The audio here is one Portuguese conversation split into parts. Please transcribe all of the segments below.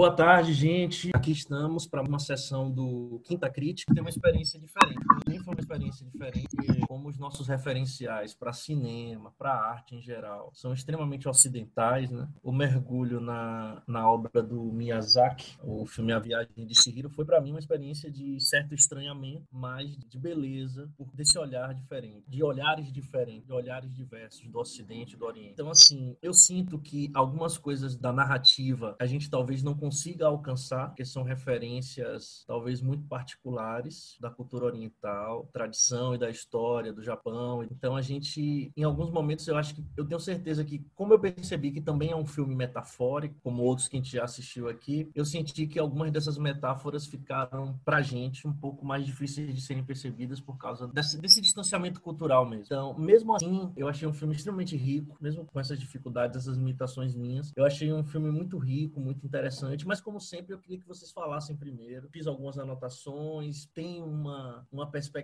Boa tarde, gente. Aqui estamos para uma sessão do Quinta Crítica. Tem uma experiência diferente. Foi uma experiência diferente, como os nossos referenciais para cinema, para arte em geral, são extremamente ocidentais, né? O mergulho na, na obra do Miyazaki, o filme A Viagem de Chihiro, foi para mim uma experiência de certo estranhamento, mas de beleza, por desse olhar diferente, de olhares diferentes, de olhares diversos do Ocidente e do Oriente. Então, assim, eu sinto que algumas coisas da narrativa a gente talvez não consiga alcançar, que são referências talvez muito particulares da cultura oriental, tradição e da história do Japão. Então a gente, em alguns momentos, eu acho que eu tenho certeza que, como eu percebi que também é um filme metafórico, como outros que a gente já assistiu aqui, eu senti que algumas dessas metáforas ficaram pra gente um pouco mais difíceis de serem percebidas por causa desse, desse distanciamento cultural mesmo. Então, mesmo assim, eu achei um filme extremamente rico, mesmo com essas dificuldades, essas limitações minhas. Eu achei um filme muito rico, muito interessante mas como sempre eu queria que vocês falassem primeiro. Fiz algumas anotações, tem uma, uma perspectiva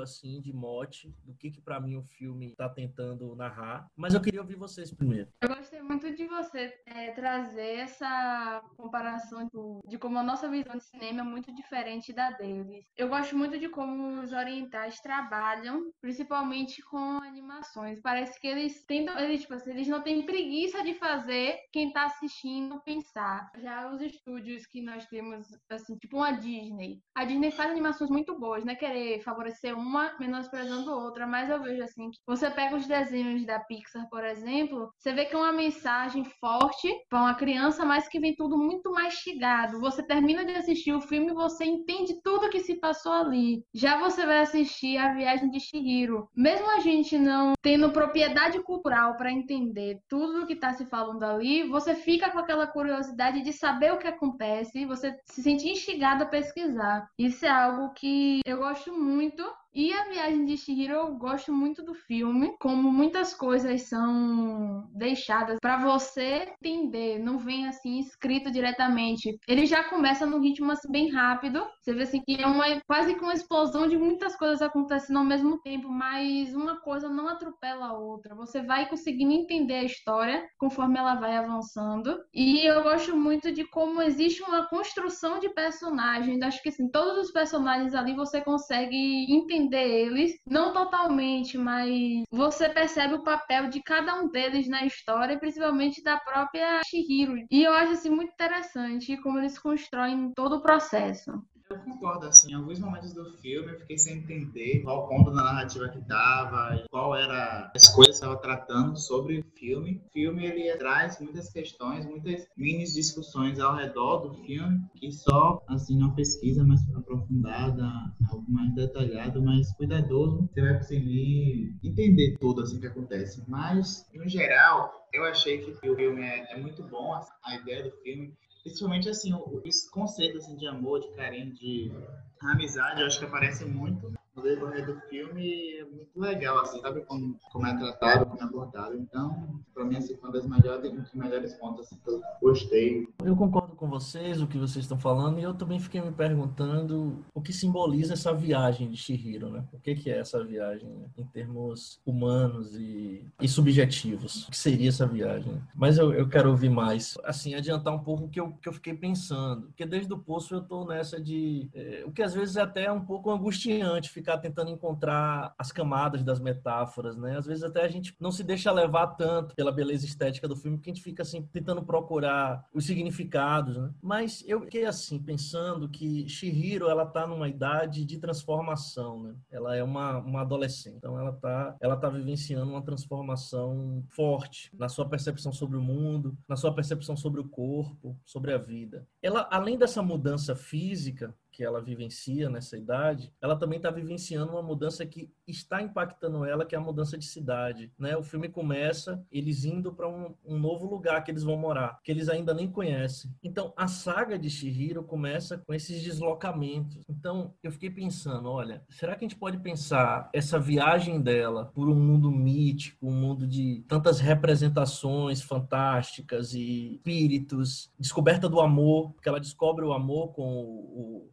assim de mote do que que para mim o filme está tentando narrar, mas eu queria ouvir vocês primeiro. Eu gostei muito de você é, trazer essa comparação de, de como a nossa visão de cinema é muito diferente da deles. Eu gosto muito de como os orientais trabalham, principalmente com animações. Parece que eles tentam, eles, tipo, assim, eles não têm preguiça de fazer quem está assistindo pensar. Já os estúdios que nós temos, assim, tipo uma Disney. A Disney faz animações muito boas, né? Querer favorecer uma menosprezando outra, mas eu vejo assim que você pega os desenhos da Pixar, por exemplo, você vê que é uma mensagem forte para uma criança, mas que vem tudo muito mastigado. Você termina de assistir o filme e você entende tudo que se passou ali. Já você vai assistir A Viagem de Shihiro. Mesmo a gente não tendo propriedade cultural para entender tudo o que está se falando ali, você fica com aquela curiosidade de saber o que acontece, você se sente instigado a pesquisar. Isso é algo que eu gosto muito momento e a Viagem de Chihiro, eu gosto muito do filme, como muitas coisas são deixadas para você entender, não vem assim escrito diretamente. Ele já começa num ritmo assim bem rápido. Você vê assim que é uma quase que uma explosão de muitas coisas acontecendo ao mesmo tempo, mas uma coisa não atropela a outra. Você vai conseguindo entender a história conforme ela vai avançando. E eu gosto muito de como existe uma construção de personagens. Acho que assim, todos os personagens ali você consegue entender entender eles, não totalmente, mas você percebe o papel de cada um deles na história, principalmente da própria Shihiro. E eu acho assim muito interessante como eles constroem todo o processo. Eu concordo, assim, em alguns momentos do filme eu fiquei sem entender qual ponto da narrativa que tava, qual era as coisas que estava tratando sobre o filme. O filme, ele traz muitas questões, muitas mini discussões ao redor do filme, que só, assim, uma pesquisa mais aprofundada, algo mais detalhado, mais cuidadoso, você vai conseguir entender tudo, assim, que acontece. Mas, no geral, eu achei que o filme é, é muito bom, a ideia do filme principalmente assim, os conceitos assim, de amor, de carinho, de amizade, eu acho que aparecem muito decorrer do filme é muito legal, assim, sabe como, como é tratado, como é abordado. Então, para mim, assim, foi um dos melhores, um dos melhores pontos assim, que eu gostei. Eu concordo com vocês, o que vocês estão falando, e eu também fiquei me perguntando o que simboliza essa viagem de Shihiro, né? O que, que é essa viagem né? em termos humanos e, e, subjetivos? O que seria essa viagem? Mas eu, eu quero ouvir mais, assim, adiantar um pouco o que eu, que eu fiquei pensando. Porque desde o poço eu tô nessa de... É, o que às vezes é até um pouco angustiante, ficar tentando encontrar as camadas das metáforas, né? Às vezes até a gente não se deixa levar tanto pela beleza estética do filme, porque a gente fica assim tentando procurar os significados, né? Mas eu fiquei assim pensando que Shihiro ela tá numa idade de transformação, né? Ela é uma, uma adolescente, então ela tá ela tá vivenciando uma transformação forte na sua percepção sobre o mundo, na sua percepção sobre o corpo, sobre a vida. Ela além dessa mudança física, que ela vivencia nessa idade, ela também está vivenciando uma mudança que está impactando ela, que é a mudança de cidade. Né? O filme começa eles indo para um, um, novo lugar que eles vão morar, que eles ainda nem conhecem. Então, a saga de Shihiro começa com esses deslocamentos. Então, eu fiquei pensando, olha, será que a gente pode pensar essa viagem dela por um mundo mítico, um mundo de tantas representações fantásticas e espíritos, descoberta do amor, que ela descobre o amor com o, o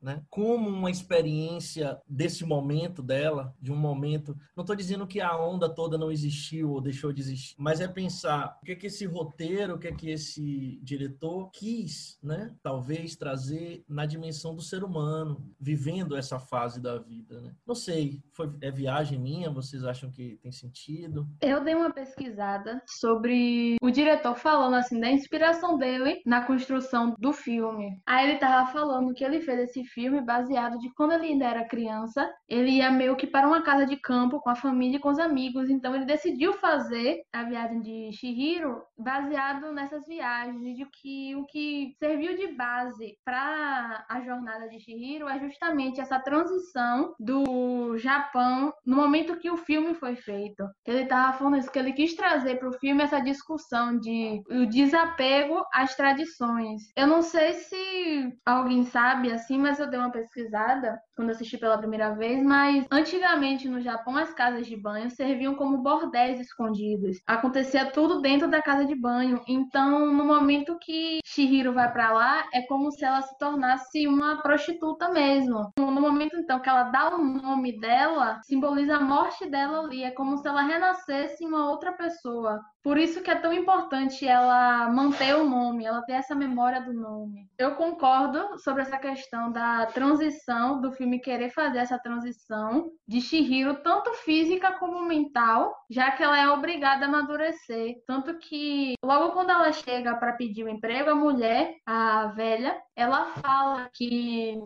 Né? Como uma experiência desse momento dela, de um momento. Não estou dizendo que a onda toda não existiu ou deixou de existir, mas é pensar o que é que esse roteiro, o que é que esse diretor quis, né? Talvez trazer na dimensão do ser humano, vivendo essa fase da vida, né? Não sei, foi é viagem minha, vocês acham que tem sentido? Eu dei uma pesquisada sobre o diretor falando assim da inspiração dele na construção do filme. Aí ele tava falando que ele fez esse filme baseado de quando ele ainda era criança, ele ia meio que para uma casa de campo com a família e com os amigos, então ele decidiu fazer a viagem de Shihiro baseado nessas viagens de que o que serviu de base para a jornada de Shihiro é justamente essa transição do Japão no momento que o filme foi feito. Ele estava falando isso que ele quis trazer para o filme essa discussão de o desapego às tradições. Eu não sei se alguém sabe assim, mas eu dei uma pesquisada quando assisti pela primeira vez, mas antigamente no Japão as casas de banho serviam como bordéis escondidos. Acontecia tudo dentro da casa de banho. Então, no momento que Shihiro vai para lá, é como se ela se tornasse uma prostituta mesmo. No momento então que ela dá o nome dela, simboliza a morte dela ali, é como se ela renascesse uma outra pessoa. Por isso que é tão importante ela manter o nome, ela ter essa memória do nome. Eu concordo sobre essa questão da transição, do filme querer fazer essa transição de Shihiro, tanto física como mental, já que ela é obrigada a amadurecer. Tanto que logo quando ela chega para pedir o um emprego, a mulher, a velha, ela fala que.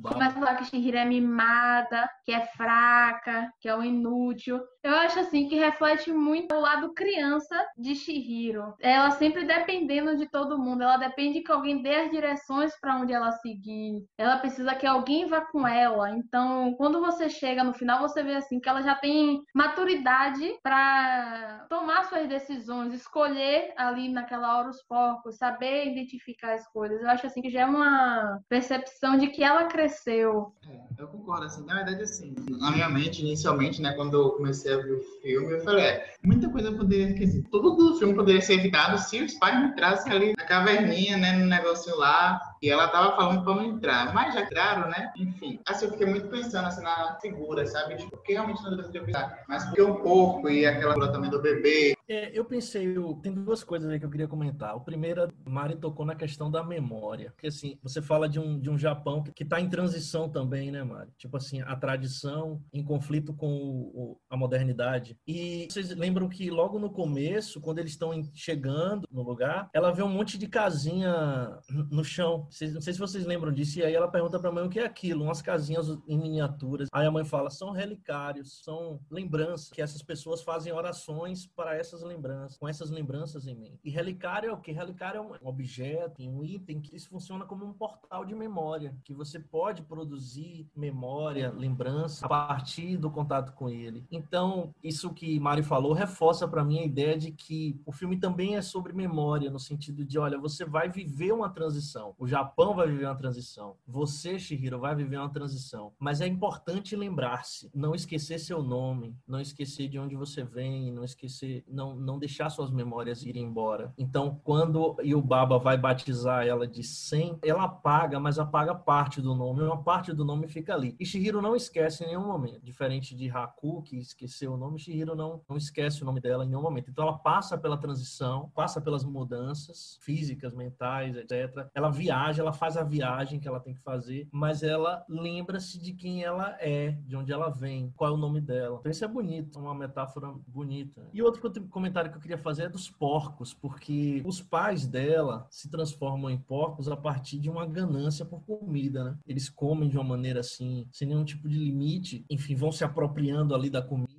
Começa a falar que Shihiro é mimada, que é fraca, que é um inútil. Eu acho assim que reflete muito o lado criança de Shihiro. Ela sempre dependendo de todo mundo, ela depende que alguém dê as direções para onde ela seguir. Ela precisa que alguém vá com ela. Então, quando você chega no final, você vê assim que ela já tem maturidade para tomar suas decisões, escolher ali naquela hora os porcos, saber identificar as coisas. Eu acho assim que já é uma percepção de que ela cresceu. É, eu concordo assim, na verdade assim, na minha mente inicialmente, né, quando eu comecei a ver o filme, eu falei, é, muita coisa poderia, dizer, tudo do filme poderia ser evitado se os pais não entrassem ali na caverninha, né, no negócio lá, e ela tava falando para não entrar, mas já entraram, né? Enfim, assim, eu fiquei muito pensando assim na figura, sabe? Tipo, porque realmente não deveria pensar, mas porque um pouco e aquela figura também do bebê. É, eu pensei, eu, tem duas coisas aí que eu queria comentar. O primeiro, Mari tocou na questão da memória, porque assim, você fala de um, de um Japão que está em transição também, né, Mari? Tipo assim, a tradição em conflito com o, o, a modernidade. E vocês lembram que logo no começo, quando eles estão chegando no lugar, ela vê um monte de casinha no chão não sei se vocês lembram disso. E aí ela pergunta para a mãe o que é aquilo, umas casinhas em miniaturas. Aí a mãe fala: são relicários, são lembranças, que essas pessoas fazem orações para essas lembranças, com essas lembranças em mente. E relicário é o que? Relicário é um objeto, um item que isso funciona como um portal de memória, que você pode produzir memória, lembrança a partir do contato com ele. Então, isso que Mari falou reforça para mim a ideia de que o filme também é sobre memória, no sentido de, olha, você vai viver uma transição. O Japão vai viver uma transição. Você, Shihiro, vai viver uma transição. Mas é importante lembrar-se, não esquecer seu nome, não esquecer de onde você vem, não esquecer, não, não deixar suas memórias irem embora. Então, quando Yubaba vai batizar ela de Sen, ela apaga, mas apaga parte do nome, uma parte do nome fica ali. E Shihiro não esquece em nenhum momento. Diferente de Haku, que esqueceu o nome, Shihiro não, não esquece o nome dela em nenhum momento. Então, ela passa pela transição, passa pelas mudanças físicas, mentais, etc. Ela viaja ela faz a viagem que ela tem que fazer, mas ela lembra-se de quem ela é, de onde ela vem, qual é o nome dela. Então isso é bonito, uma metáfora bonita. E outro comentário que eu queria fazer é dos porcos, porque os pais dela se transformam em porcos a partir de uma ganância por comida, né? Eles comem de uma maneira assim, sem nenhum tipo de limite, enfim, vão se apropriando ali da comida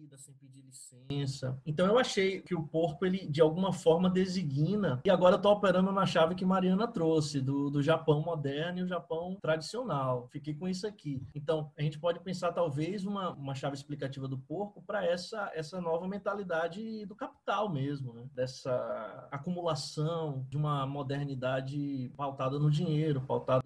diferença. Então eu achei que o porco, ele de alguma forma designa, e agora tô operando na chave que Mariana trouxe, do, do Japão moderno e o Japão tradicional. Fiquei com isso aqui. Então, a gente pode pensar talvez uma, uma chave explicativa do porco para essa, essa nova mentalidade do capital mesmo, né? dessa acumulação de uma modernidade pautada no dinheiro, pautada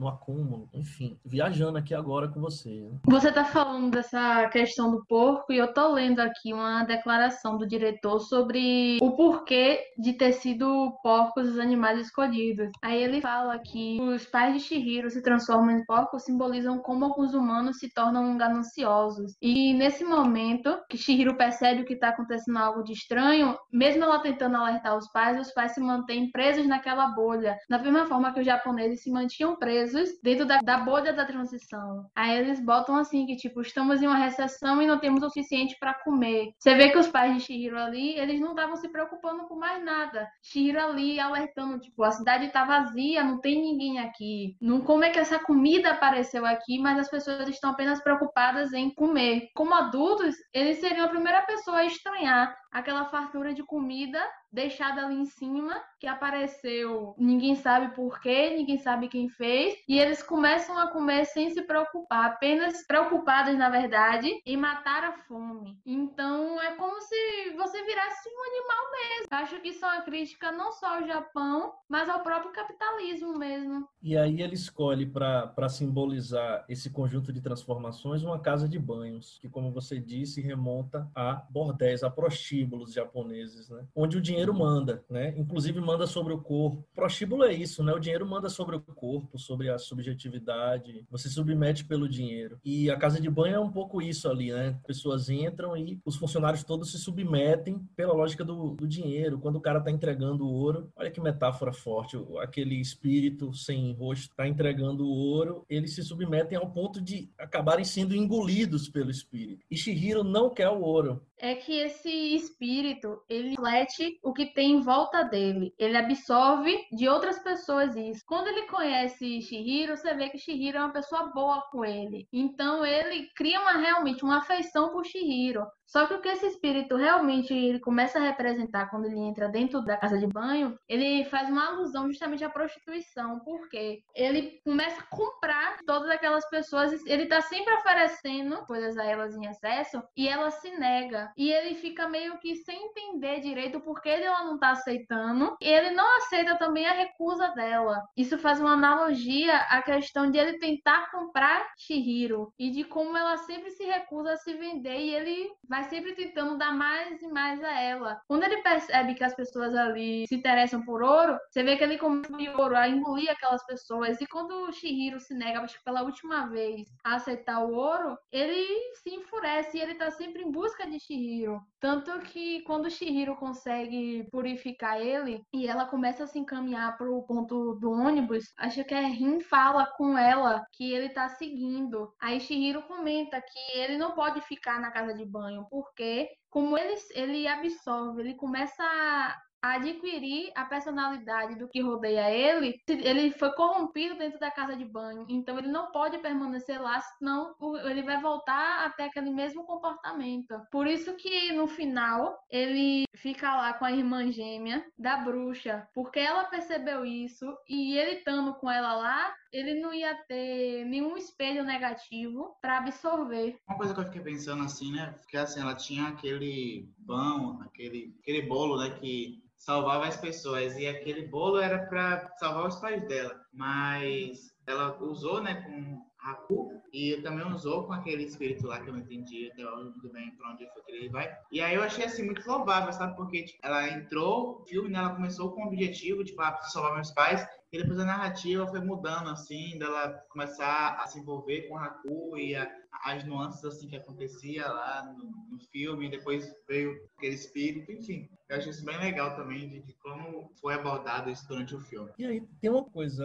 no acúmulo, enfim, viajando aqui agora com você. Né? Você está falando dessa questão do porco e eu tô lendo aqui uma declaração do diretor sobre o porquê de ter sido porcos os animais escolhidos. Aí ele fala que os pais de Shihiro se transformam em porcos simbolizam como alguns humanos se tornam gananciosos. E nesse momento que Shihiro percebe que está acontecendo algo de estranho, mesmo ela tentando alertar os pais, os pais se mantêm presos naquela bolha, da mesma forma que os japoneses se mantinham presos presos dentro da, da bolha da transição. Aí eles botam assim que tipo, estamos em uma recessão e não temos o suficiente para comer. Você vê que os pais de Shihiro ali, eles não estavam se preocupando com mais nada. Shihiro ali alertando, tipo, a cidade tá vazia, não tem ninguém aqui. Não como é que essa comida apareceu aqui, mas as pessoas estão apenas preocupadas em comer. Como adultos, eles seriam a primeira pessoa a estranhar aquela fartura de comida deixada ali em cima, que apareceu, ninguém sabe porquê, ninguém sabe quem fez, e eles começam a comer sem se preocupar, apenas preocupados, na verdade, em matar a fome. Então é como se você virasse um animal mesmo. Acho que isso é uma crítica não só ao Japão, mas ao próprio capitalismo mesmo. E aí ele escolhe para simbolizar esse conjunto de transformações uma casa de banhos, que, como você disse, remonta a bordéis, a prostíbulos japoneses, né? onde o dinheiro dinheiro manda, né? Inclusive manda sobre o corpo. Prostíbulo é isso, né? O dinheiro manda sobre o corpo, sobre a subjetividade. Você submete pelo dinheiro. E a casa de banho é um pouco isso ali, né? Pessoas entram e os funcionários todos se submetem pela lógica do, do dinheiro. Quando o cara está entregando o ouro, olha que metáfora forte. Aquele espírito sem rosto está entregando o ouro, eles se submetem ao ponto de acabarem sendo engolidos pelo espírito. E Shihiro não quer o ouro é que esse espírito, ele reflete o que tem em volta dele. Ele absorve de outras pessoas isso. Quando ele conhece Shihiro, você vê que Shihiro é uma pessoa boa com ele. Então ele cria uma, realmente uma afeição por Shihiro. Só que o que esse espírito realmente ele começa a representar quando ele entra dentro da casa de banho, ele faz uma alusão justamente à prostituição, porque ele começa a comprar todas aquelas pessoas, ele tá sempre oferecendo coisas a elas em excesso e ela se nega. E ele fica meio que sem entender direito o porquê ela não tá aceitando. E ele não aceita também a recusa dela. Isso faz uma analogia à questão de ele tentar comprar Shihiro e de como ela sempre se recusa a se vender e ele vai sempre tentando dar mais e mais a ela. Quando ele percebe que as pessoas ali se interessam por ouro, você vê que ele começa a ouro, a engolir aquelas pessoas. E quando o Shihiro se nega, acho pela última vez, a aceitar o ouro, ele se enfurece e ele tá sempre em busca de Shihiro. Tanto que quando o Shihiro consegue purificar ele e ela começa a se encaminhar pro ponto do ônibus, acho que a Rin fala com ela que ele tá seguindo. Aí Shihiro comenta que ele não pode ficar na casa de banho porque como ele, ele absorve, ele começa a adquirir a personalidade do que rodeia ele, ele foi corrompido dentro da casa de banho. Então ele não pode permanecer lá, senão ele vai voltar até aquele mesmo comportamento. Por isso que no final ele fica lá com a irmã gêmea da bruxa, porque ela percebeu isso e ele estando com ela lá, ele não ia ter nenhum espelho negativo para absorver. Uma coisa que eu fiquei pensando assim, né? Porque assim, ela tinha aquele pão, aquele, aquele bolo, né? Que salvava as pessoas e aquele bolo era para salvar os pais dela, mas ela usou, né, com Haku e também usou com aquele espírito lá que eu não entendi até muito bem pra onde foi que ele vai. E aí eu achei assim muito louvável, sabe? Porque tipo, ela entrou, o filme, né, ela começou com o objetivo de tipo, ah, salvar meus pais, e depois a narrativa foi mudando assim, dela começar a se envolver com Haku e a, as nuances assim que acontecia lá no, no filme, depois veio aquele espírito, enfim Eu acho isso bem legal também, de, de, como foi abordado isso durante o filme. E aí tem uma coisa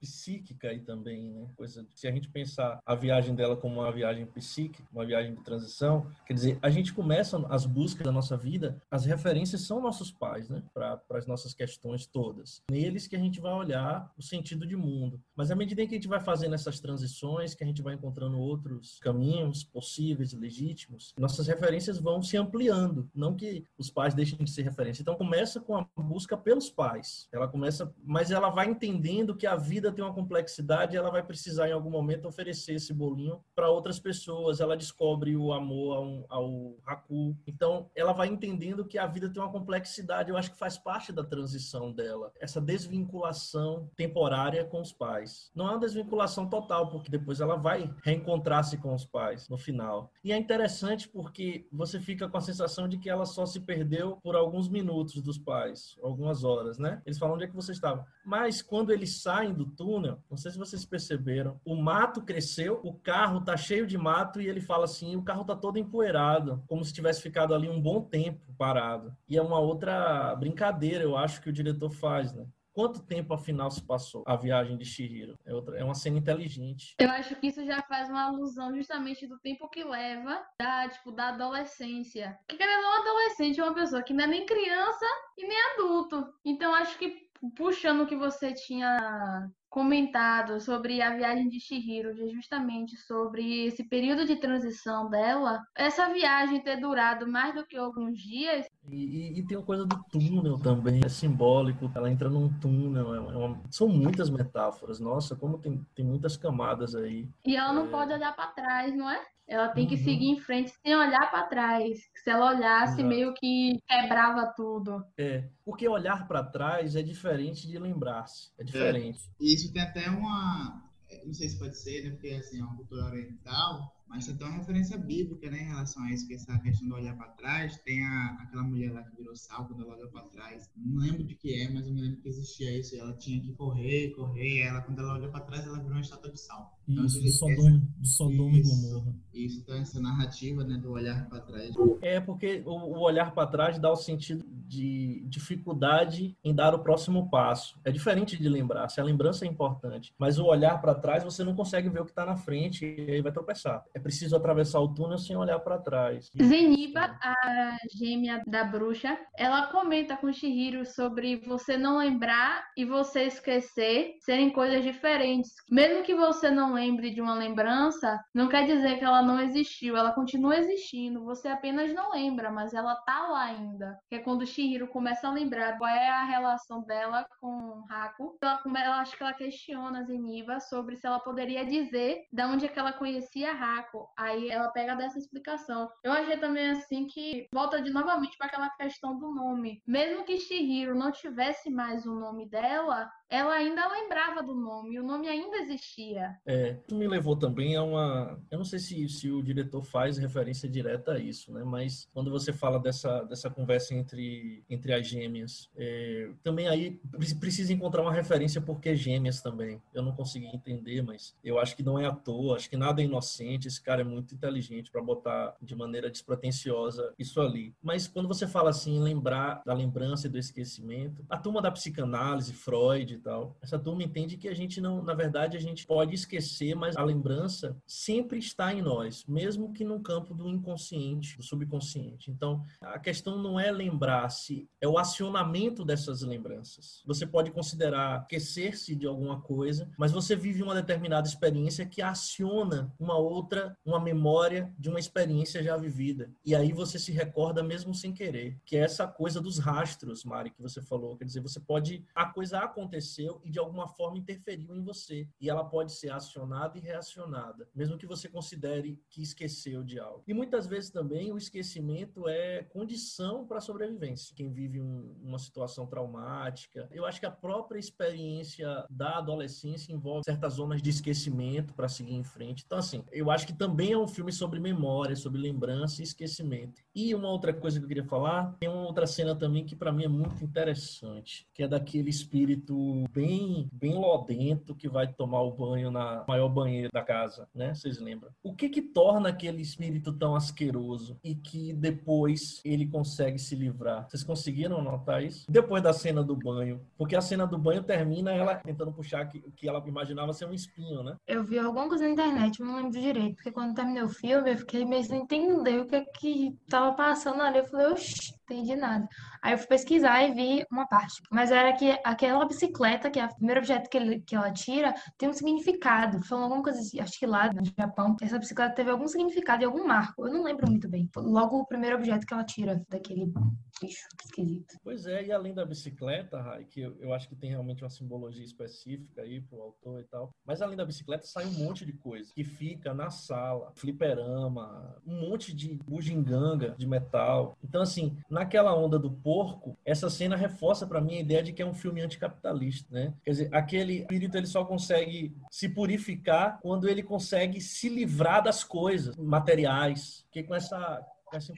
psíquica aí também, né? Coisa, se a gente pensar a viagem dela como uma viagem psíquica, uma viagem de transição, quer dizer, a gente começa as buscas da nossa vida, as referências são nossos pais, né? Para as nossas questões todas. Neles que a gente vai olhar o sentido de mundo. Mas à medida que a gente vai fazendo essas transições, que a gente vai encontrando outros caminhos possíveis, legítimos, nossas referências vão se ampliando. Não que os pais deixem de ser referência. Então começa com a busca pelos pais. Ela começa, mas ela vai entendendo que a vida tem uma complexidade, e ela vai precisar em algum momento oferecer esse bolinho para outras pessoas. Ela descobre o amor ao, ao Haku. Então ela vai entendendo que a vida tem uma complexidade. Eu acho que faz parte da transição dela. Essa desvinculação temporária com os pais. Não é uma desvinculação total, porque depois ela vai reencontrar-se com os pais no final. E é interessante porque você fica com a sensação de que ela só se perdeu por alguns minutos dos pais, algumas horas, né? Eles falam onde é que você estava. Mas quando eles saem do túnel, não sei se vocês perceberam, o mato cresceu, o carro tá cheio de mato e ele fala assim, o carro tá todo empoeirado, como se tivesse ficado ali um bom tempo parado. E é uma outra brincadeira, eu acho que o diretor faz, né? Quanto tempo, afinal, se passou a viagem de Shihiro? É, outra, é uma cena inteligente. Eu acho que isso já faz uma alusão justamente do tempo que leva da, tipo, da adolescência. Porque querendo ou adolescente é uma pessoa que não é nem criança e nem adulto. Então, acho que puxando o que você tinha comentado sobre a viagem de Shihiro, justamente sobre esse período de transição dela, essa viagem ter durado mais do que alguns dias. E, e, tem a coisa do túnel também, é simbólico, ela entra num túnel, é uma, são muitas metáforas, nossa, como tem, tem muitas camadas aí. E ela não é... pode olhar para trás, não é? Ela tem que uhum. seguir em frente sem olhar para trás. Se ela olhasse, Exato. meio que quebrava tudo. É, porque olhar para trás é diferente de lembrar-se. É diferente. É. E isso tem até uma. Não sei se pode ser, né? Porque assim, é uma cultura oriental mas tem uma referência bíblica, né, em relação a isso, que essa questão do olhar para trás. Tem a, aquela mulher lá que virou sal quando ela olha para trás. Não lembro de que é, mas eu me lembro que existia isso. ela tinha que correr, correr. E ela, quando ela olha para trás, ela virou uma estátua de sal. Então, isso, de Sodoma, de Sodoma e Gomorra. Isso, então essa narrativa, né, do olhar para trás. É porque o, o olhar para trás dá o sentido de dificuldade em dar o próximo passo. É diferente de lembrar. Se a lembrança é importante, mas o olhar para trás, você não consegue ver o que está na frente e aí vai tropeçar. É preciso atravessar o túnel sem olhar para trás. Zeniba, a gêmea da bruxa, ela comenta com Shihiro sobre você não lembrar e você esquecer serem coisas diferentes. Mesmo que você não lembre de uma lembrança, não quer dizer que ela não existiu, ela continua existindo. Você apenas não lembra, mas ela tá lá ainda. Que é quando começa a lembrar qual é a relação dela com Haku. Ela, ela acho que ela questiona Zeniba sobre se ela poderia dizer de onde é que ela conhecia Haku Aí ela pega dessa explicação. Eu achei também assim que volta de novamente para aquela questão do nome. Mesmo que Shihiro não tivesse mais o nome dela, ela ainda lembrava do nome, o nome ainda existia. É, isso me levou também a uma. Eu não sei se, se o diretor faz referência direta a isso, né? Mas quando você fala dessa, dessa conversa entre, entre as gêmeas, é, também aí precisa encontrar uma referência porque gêmeas também. Eu não consegui entender, mas eu acho que não é à toa, acho que nada é inocente, esse cara é muito inteligente para botar de maneira despretensiosa isso ali. Mas quando você fala assim, lembrar da lembrança e do esquecimento, a turma da psicanálise, Freud, tal. Essa turma entende que a gente não, na verdade, a gente pode esquecer, mas a lembrança sempre está em nós, mesmo que no campo do inconsciente, do subconsciente. Então, a questão não é lembrar-se, é o acionamento dessas lembranças. Você pode considerar esquecer-se de alguma coisa, mas você vive uma determinada experiência que aciona uma outra, uma memória de uma experiência já vivida. E aí você se recorda mesmo sem querer, que é essa coisa dos rastros, Mari, que você falou. Quer dizer, você pode a coisa acontecer aconteceu e de alguma forma interferiu em você. E ela pode ser acionada e reacionada, mesmo que você considere que esqueceu de algo. E muitas vezes também o esquecimento é condição para a sobrevivência. Quem vive um, uma situação traumática, eu acho que a própria experiência da adolescência envolve certas zonas de esquecimento para seguir em frente. Então, assim, eu acho que também é um filme sobre memória, sobre lembrança e esquecimento. E uma outra coisa que eu queria falar, tem uma outra cena também que para mim é muito interessante, que é daquele espírito bem, bem lodento que vai tomar o banho na maior banheira da casa, né? Vocês lembram? O que que torna aquele espírito tão asqueroso e que depois ele consegue se livrar? Vocês conseguiram notar isso? Depois da cena do banho, porque a cena do banho termina ela tentando puxar que, que ela imaginava ser um espinho, né? Eu vi alguma coisa na internet, não lembro direito, porque quando terminei o filme eu fiquei meio sem entender o que é que tava passando ali. Eu falei, oxi, entendi nada. Aí eu fui pesquisar e vi uma parte. Mas era que aquela bicicleta, que é o primeiro objeto que, ele, que ela tira, tem um significado. Falando alguma coisa, assim, acho que lá no Japão, essa bicicleta teve algum significado e algum marco. Eu não lembro muito bem. Logo o primeiro objeto que ela tira daquele bicho esquisito. Pois é, e além da bicicleta, Rai, que eu, eu acho que tem realmente uma simbologia específica aí pro autor e tal. Mas além da bicicleta, sai um monte de coisa que fica na sala, fliperama, um monte de bugiganga de metal. Então, assim, naquela onda do porco, essa cena reforça para mim a ideia de que é um filme anticapitalista, né? Quer dizer, aquele espírito ele só consegue se purificar quando ele consegue se livrar das coisas materiais. Que com essa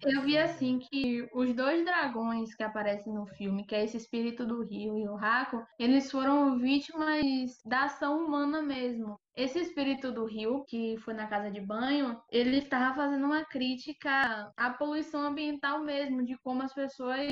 eu vi assim que os dois dragões que aparecem no filme, que é esse espírito do rio e o Raco, eles foram vítimas da ação humana mesmo. Esse espírito do rio, que foi na casa de banho, ele estava fazendo uma crítica à poluição ambiental mesmo, de como as pessoas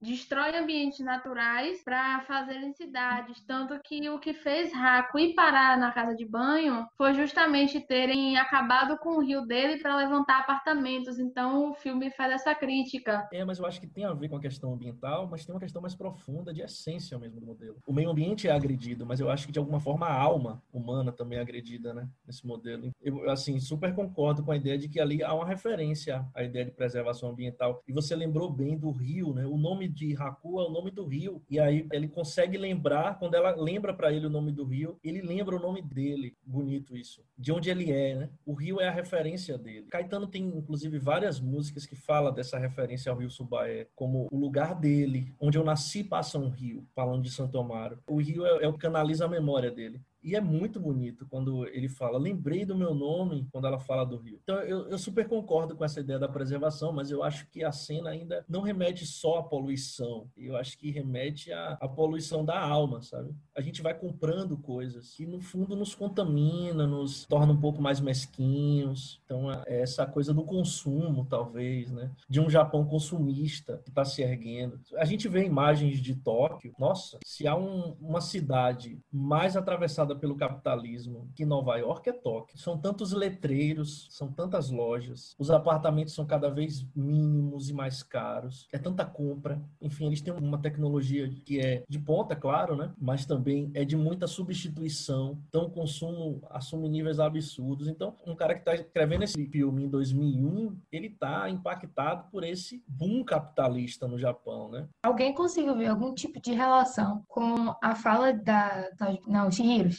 destroem ambientes naturais para fazerem cidades. Tanto que o que fez Raco ir parar na casa de banho foi justamente terem acabado com o rio dele para levantar apartamentos. Então o filme faz essa crítica. É, mas eu acho que tem a ver com a questão ambiental, mas tem uma questão mais profunda de essência mesmo do modelo. O meio ambiente é agredido, mas eu acho que de alguma forma a alma humana também também agredida, né? Nesse modelo. Eu, assim, super concordo com a ideia de que ali há uma referência à ideia de preservação ambiental. E você lembrou bem do rio, né? O nome de Haku é o nome do rio. E aí ele consegue lembrar, quando ela lembra para ele o nome do rio, ele lembra o nome dele. Bonito isso. De onde ele é, né? O rio é a referência dele. Caetano tem, inclusive, várias músicas que fala dessa referência ao rio Subaé, como o lugar dele, onde eu nasci passa um rio, falando de Santo Amaro. O rio é, é o que canaliza a memória dele. E é muito bonito quando ele fala, lembrei do meu nome, quando ela fala do rio. Então, eu, eu, super concordo com essa ideia da preservação, mas eu acho que a cena ainda não remete só à poluição. Eu acho que remete à, à poluição da alma, sabe? A gente vai comprando coisas que, no fundo, nos contamina, nos torna um pouco mais mesquinhos. Então, é essa coisa do consumo, talvez, né? De um Japão consumista que está se erguendo. A gente vê imagens de Tóquio. Nossa, se há um, uma cidade mais atravessada pelo capitalismo que Nova York é Tóquio. São tantos letreiros, são tantas lojas, os apartamentos são cada vez mínimos e mais caros, é tanta compra. Enfim, eles têm uma tecnologia que é de ponta, claro, né? Mas também é de muita substituição. Então, o consumo assume níveis absurdos. Então, um cara que está escrevendo esse filme em 2001, ele está impactado por esse boom capitalista no Japão, né? Alguém conseguiu ver algum tipo de relação com a fala da, da não, Shihiro,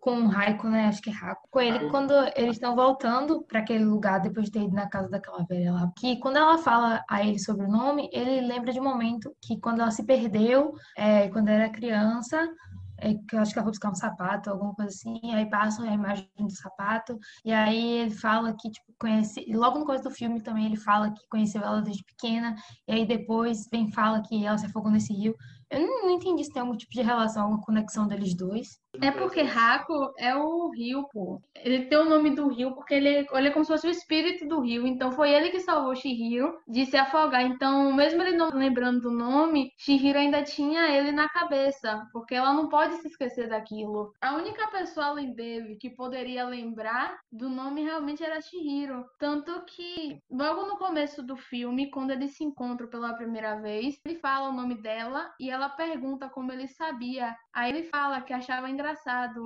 Com o Raiko, né? Acho que é Raiko. Com ele, quando eles estão voltando para aquele lugar depois de ter ido na casa daquela velha lá. Que quando ela fala a ele sobre o nome, ele lembra de um momento que quando ela se perdeu, é, quando era criança, é, que eu acho que ela foi buscar um sapato, alguma coisa assim, aí passa a imagem do sapato, e aí ele fala que, tipo, conhece, logo no começo do filme também ele fala que conheceu ela desde pequena, e aí depois vem fala que ela se afogou nesse rio. Eu não, não, entendi se tem algum tipo de relação, alguma conexão deles dois. É porque Raco é o rio, pô. Ele tem o nome do rio porque ele, ele é como se fosse o espírito do rio. Então foi ele que salvou Shihiro de se afogar. Então, mesmo ele não lembrando do nome, Shihiro ainda tinha ele na cabeça. Porque ela não pode se esquecer daquilo. A única pessoa além dele que poderia lembrar do nome realmente era Shihiro. Tanto que, logo no começo do filme, quando eles se encontram pela primeira vez, ele fala o nome dela e ela pergunta como ele sabia. Aí ele fala que achava engraçado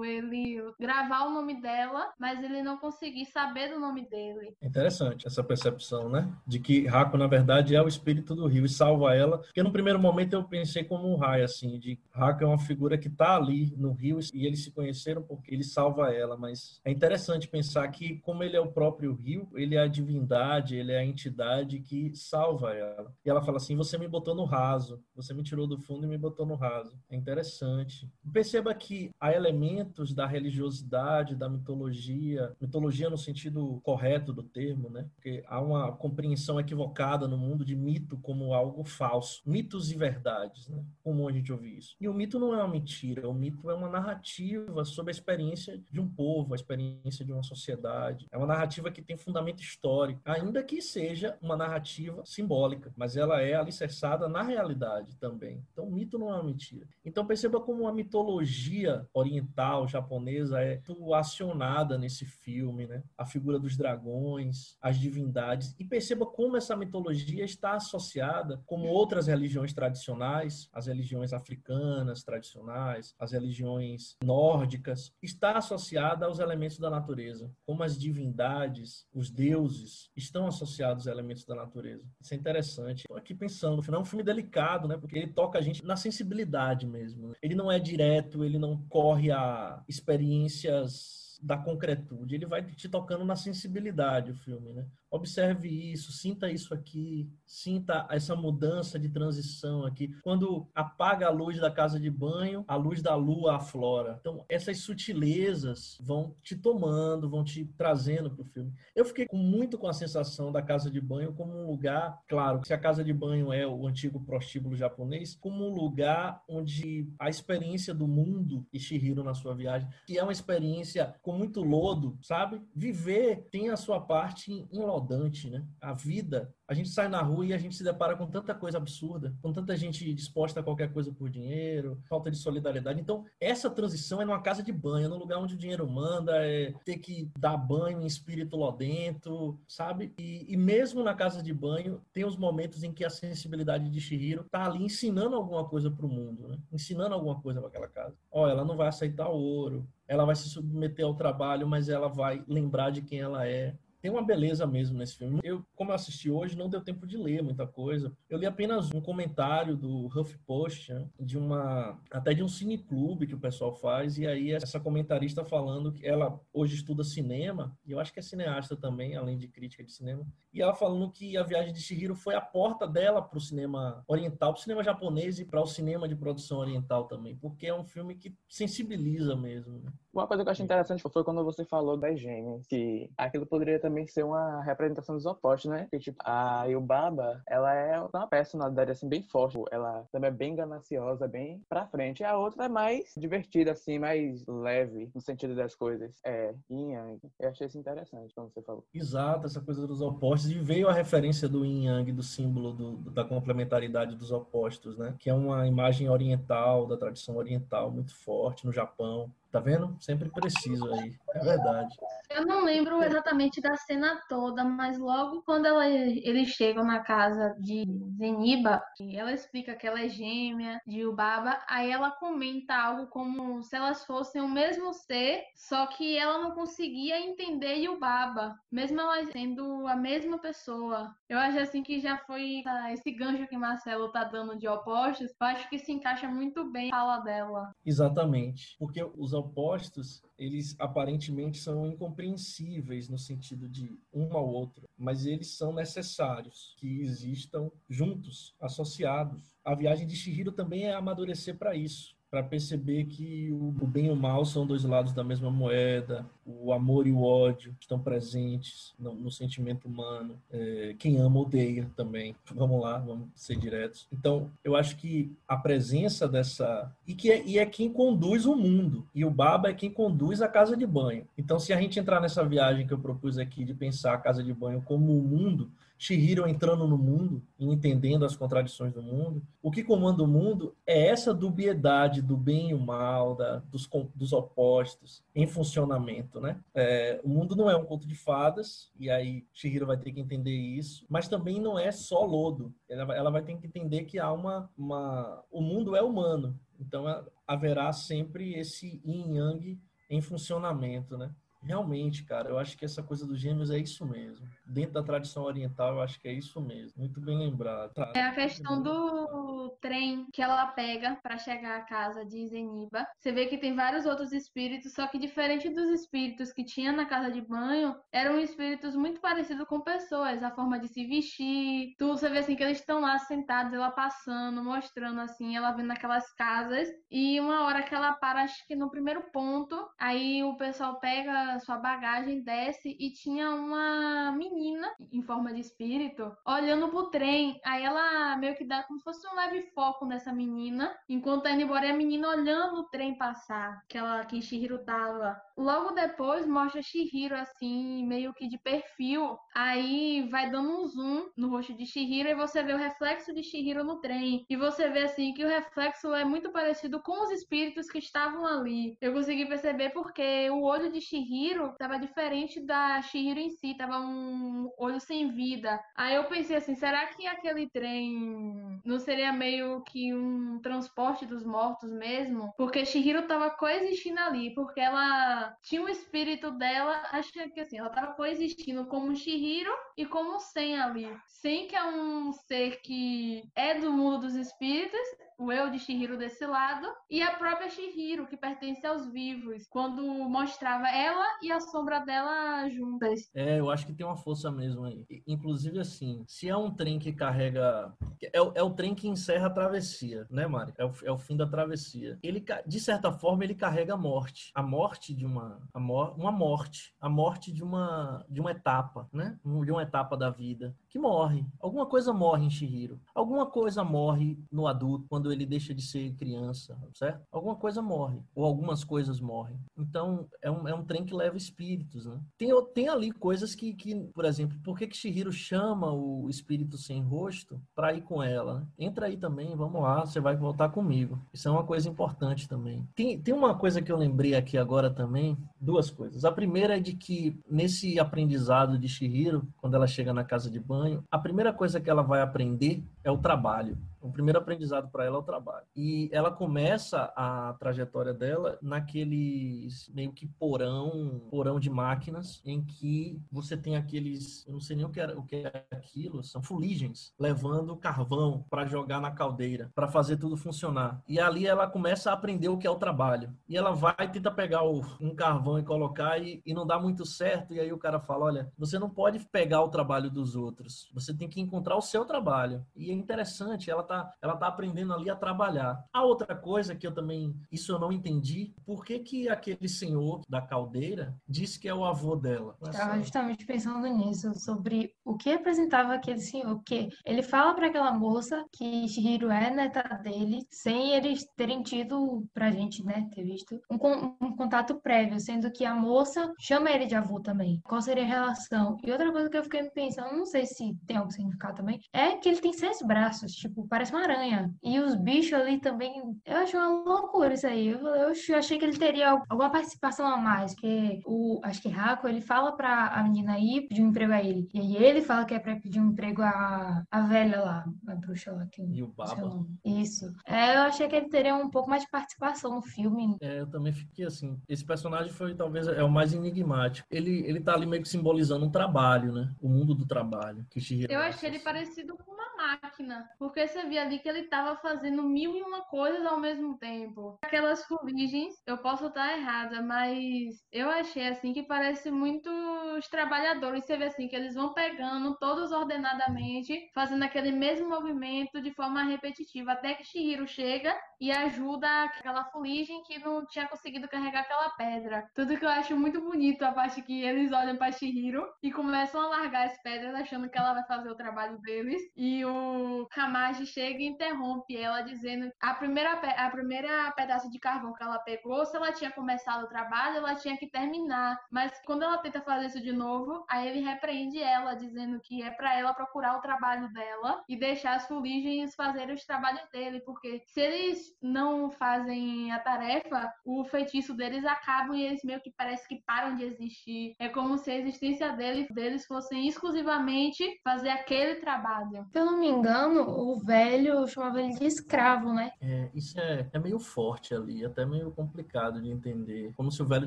ele gravar o nome dela, mas ele não conseguir saber do nome dele. Interessante essa percepção, né? De que Raco, na verdade, é o espírito do rio e salva ela. Porque no primeiro momento eu pensei como um raio, assim, de Raco é uma figura que tá ali no rio e eles se conheceram porque ele salva ela. Mas é interessante pensar que, como ele é o próprio rio, ele é a divindade, ele é a entidade que salva ela. E ela fala assim: Você me botou no raso, você me tirou do fundo e me botou no raso. É interessante. Perceba que elementos da religiosidade, da mitologia, mitologia no sentido correto do termo, né? Porque há uma compreensão equivocada no mundo de mito como algo falso. Mitos e verdades, né? Comum a gente ouvir isso. E o mito não é uma mentira, o mito é uma narrativa sobre a experiência de um povo, a experiência de uma sociedade. É uma narrativa que tem fundamento histórico, ainda que seja uma narrativa simbólica, mas ela é alicerçada na realidade também. Então, o mito não é uma mentira. Então, perceba como a mitologia oriental, japonesa, é acionada nesse filme, né? A figura dos dragões, as divindades. E perceba como essa mitologia está associada, como outras religiões tradicionais, as religiões africanas tradicionais, as religiões nórdicas, está associada aos elementos da natureza. Como as divindades, os deuses, estão associados a elementos da natureza. Isso é interessante. Estou aqui pensando, no final é um filme delicado, né? Porque ele toca a gente na sensibilidade mesmo. Ele não é direto, ele não corre a experiências da concretude, ele vai te tocando na sensibilidade o filme, né? Observe isso, sinta isso aqui, sinta essa mudança de transição aqui. Quando apaga a luz da casa de banho, a luz da lua aflora. Então, essas sutilezas vão te tomando, vão te trazendo para o filme. Eu fiquei muito com a sensação da casa de banho como um lugar, claro, se a casa de banho é o antigo prostíbulo japonês, como um lugar onde a experiência do mundo, e Shihiro na sua viagem, que é uma experiência com muito lodo, sabe? Viver tem a sua parte enlodante, né? A vida a gente sai na rua e a gente se depara com tanta coisa absurda, com tanta gente disposta a qualquer coisa por dinheiro, falta de solidariedade. Então, essa transição é numa casa de banho, é num lugar onde o dinheiro manda, é ter que dar banho em espírito lodento, sabe? E, e mesmo na casa de banho, tem os momentos em que a sensibilidade de Shihiro tá ali ensinando alguma coisa para o mundo, né? Ensinando alguma coisa para aquela casa. Ó, ela não vai aceitar ouro, ela vai se submeter ao trabalho, mas ela vai lembrar de quem ela é tem uma beleza mesmo nesse filme. Eu, como eu assisti hoje, não deu tempo de ler muita coisa. Eu li apenas um comentário do HuffPost, né, de uma até de um cineclube que o pessoal faz, e aí essa comentarista falando que ela hoje estuda cinema, e eu acho que é cineasta também, além de crítica de cinema, e ela falando que a viagem de Shihiro foi a porta dela para o cinema oriental, para o cinema japonês e para o cinema de produção oriental também, porque é um filme que sensibiliza mesmo. Né? Uma coisa que eu achei interessante foi quando você falou das gêmeas, que aquilo poderia também ser uma representação dos opostos, né? Que, tipo, a Yubaba, ela é uma personalidade, assim, bem forte. Ela também é bem gananciosa, bem pra frente. E a outra é mais divertida, assim, mais leve, no sentido das coisas. É, yin yang. Eu achei isso interessante, como você falou. Exato, essa coisa dos opostos. E veio a referência do yin yang, do símbolo do, da complementaridade dos opostos, né? Que é uma imagem oriental, da tradição oriental, muito forte no Japão. Tá vendo? Sempre preciso aí. É verdade. Eu não lembro exatamente da cena toda, mas logo quando ela, eles chegam na casa de Zeniba, ela explica que ela é gêmea de Ubaba, aí ela comenta algo como se elas fossem o mesmo ser, só que ela não conseguia entender Yubaba, mesmo ela sendo a mesma pessoa. Eu acho assim que já foi ah, esse gancho que Marcelo tá dando de opostos, eu acho que se encaixa muito bem a fala dela. Exatamente, porque os opostos, eles aparentemente são incompreensíveis no sentido de um ao outro, mas eles são necessários que existam juntos, associados. A viagem de Shihiro também é amadurecer para isso para perceber que o bem e o mal são dois lados da mesma moeda, o amor e o ódio estão presentes no, no sentimento humano, é, quem ama odeia também. Vamos lá, vamos ser diretos. Então, eu acho que a presença dessa. E, que é, e é quem conduz o mundo, e o Baba é quem conduz a casa de banho. Então, se a gente entrar nessa viagem que eu propus aqui de pensar a casa de banho como o mundo, Shihiro entrando no mundo e entendendo as contradições do mundo. O que comanda o mundo é essa dubiedade do bem e o mal, da, dos, dos opostos em funcionamento, né? É, o mundo não é um conto de fadas, e aí Shihiro vai ter que entender isso, mas também não é só lodo. Ela, ela vai ter que entender que há uma, uma... O mundo é humano, então haverá sempre esse yin yang em funcionamento, né? Realmente, cara, eu acho que essa coisa dos gêmeos é isso mesmo. Dentro da tradição oriental, eu acho que é isso mesmo. Muito bem lembrado. Tá. É a questão do trem que ela pega para chegar à casa de Zeniba. Você vê que tem vários outros espíritos, só que diferente dos espíritos que tinha na casa de banho, eram espíritos muito parecidos com pessoas, a forma de se vestir, tudo. Você vê assim que eles estão lá sentados, ela passando, mostrando assim, ela vendo aquelas casas. E uma hora que ela para, acho que no primeiro ponto, aí o pessoal pega sua bagagem, desce e tinha uma menina em forma de espírito olhando pro trem. Aí ela meio que dá como se fosse um leve foco nessa menina, enquanto indo embora e a menina olhando o trem passar, que ela que Shihiro tava. Logo depois mostra Shihiro assim, meio que de perfil. Aí vai dando um zoom no rosto de Shihiro e você vê o reflexo de Shihiro no trem. E você vê assim que o reflexo é muito parecido com os espíritos que estavam ali. Eu consegui perceber porque o olho de Shihiro estava diferente da Shihiro em si, tava um olho sem vida. Aí eu pensei assim, será que aquele trem não seria meio que um transporte dos mortos mesmo? Porque Shihiro tava coexistindo ali, porque ela tinha o espírito dela, acho que assim, ela tava coexistindo como Shihiro e como Sen ali. Sen que é um ser que é do mundo dos espíritos, o eu de Shihiro desse lado, e a própria Shihiro, que pertence aos vivos, quando mostrava ela e a sombra dela juntas. É, eu acho que tem uma força mesmo aí. Inclusive, assim, se é um trem que carrega. É, é o trem que encerra a travessia, né, Mari? É o, é o fim da travessia. Ele, de certa forma, ele carrega a morte. A morte de uma. A mor, uma morte. A morte de uma, de uma etapa, né? De uma etapa da vida. Que morre. Alguma coisa morre em Shihiro. Alguma coisa morre no adulto quando ele deixa de ser criança, certo? Alguma coisa morre. Ou algumas coisas morrem. Então, é um, é um trem que leva espíritos, né? Tem, tem ali coisas que, que, por exemplo, por que, que Shihiro chama o espírito sem rosto para ir com ela? Né? Entra aí também, vamos lá, você vai voltar comigo. Isso é uma coisa importante também. Tem, tem uma coisa que eu lembrei aqui agora também, duas coisas. A primeira é de que nesse aprendizado de Shihiro, quando ela chega na casa de banho, a primeira coisa que ela vai aprender é o trabalho. O primeiro aprendizado para ela é o trabalho. E ela começa a trajetória dela naqueles meio que porão, porão de máquinas, em que você tem aqueles, eu não sei nem o que, era, o que é aquilo, são fuligens, levando carvão para jogar na caldeira, para fazer tudo funcionar. E ali ela começa a aprender o que é o trabalho. E ela vai tentar pegar o, um carvão e colocar e, e não dá muito certo. E aí o cara fala: olha, você não pode pegar o trabalho dos outros, você tem que encontrar o seu trabalho. E é interessante, ela tá, ela tá aprendendo ali a trabalhar. A outra coisa que eu também, isso eu não entendi, por que que aquele senhor da caldeira disse que é o avô dela? Estava justamente pensando nisso, sobre o que representava aquele senhor, porque ele fala para aquela moça que Shihiro é neta dele, sem eles terem tido, pra gente, né, ter visto, um, um contato prévio, sendo que a moça chama ele de avô também. Qual seria a relação? E outra coisa que eu fiquei pensando, não sei se tem algum significado também, é que ele tem seis braços, tipo, parece uma aranha. E os bichos ali também, eu acho uma loucura isso aí. Eu, eu achei que ele teria alguma participação a mais, porque o, acho que Raco, ele fala pra a menina ir pedir um emprego a ele. E aí ele fala que é pra pedir um emprego a, a velha lá, a bruxa lá. Que, e o Baba. Isso. É, eu achei que ele teria um pouco mais de participação no filme. É, eu também fiquei assim. Esse personagem foi talvez é o mais enigmático. Ele, ele tá ali meio que simbolizando um trabalho, né? O mundo do trabalho. Que eu achei ele parecido com uma máquina, porque você via ali que ele estava fazendo mil e uma coisas ao mesmo tempo. Aquelas fuligens, eu posso estar errada, mas eu achei assim que parece muito os trabalhadores. Você vê assim que eles vão pegando todos ordenadamente, fazendo aquele mesmo movimento de forma repetitiva, até que Shihiro chega e ajuda aquela fuligem que não tinha conseguido carregar aquela pedra. Tudo que eu acho muito bonito a parte que eles olham para Shihiro e começam a largar as pedras achando que ela vai fazer o trabalho deles e o Kamaji chega e interrompe ela dizendo a primeira a primeira pedaço de carvão que ela pegou, se ela tinha começado o trabalho, ela tinha que terminar. Mas quando ela tenta fazer isso de novo, aí ele repreende ela dizendo que é para ela procurar o trabalho dela e deixar as fuligens fazerem os trabalhos dele, porque se eles não fazem a tarefa, o feitiço deles acaba e eles meio que parece que param de existir. É como se a existência deles, deles fossem exclusivamente fazer aquele trabalho. Se eu não me engano, o velho chamava ele de escravo, né? É, isso é, é meio forte ali, até meio complicado de entender. Como se o velho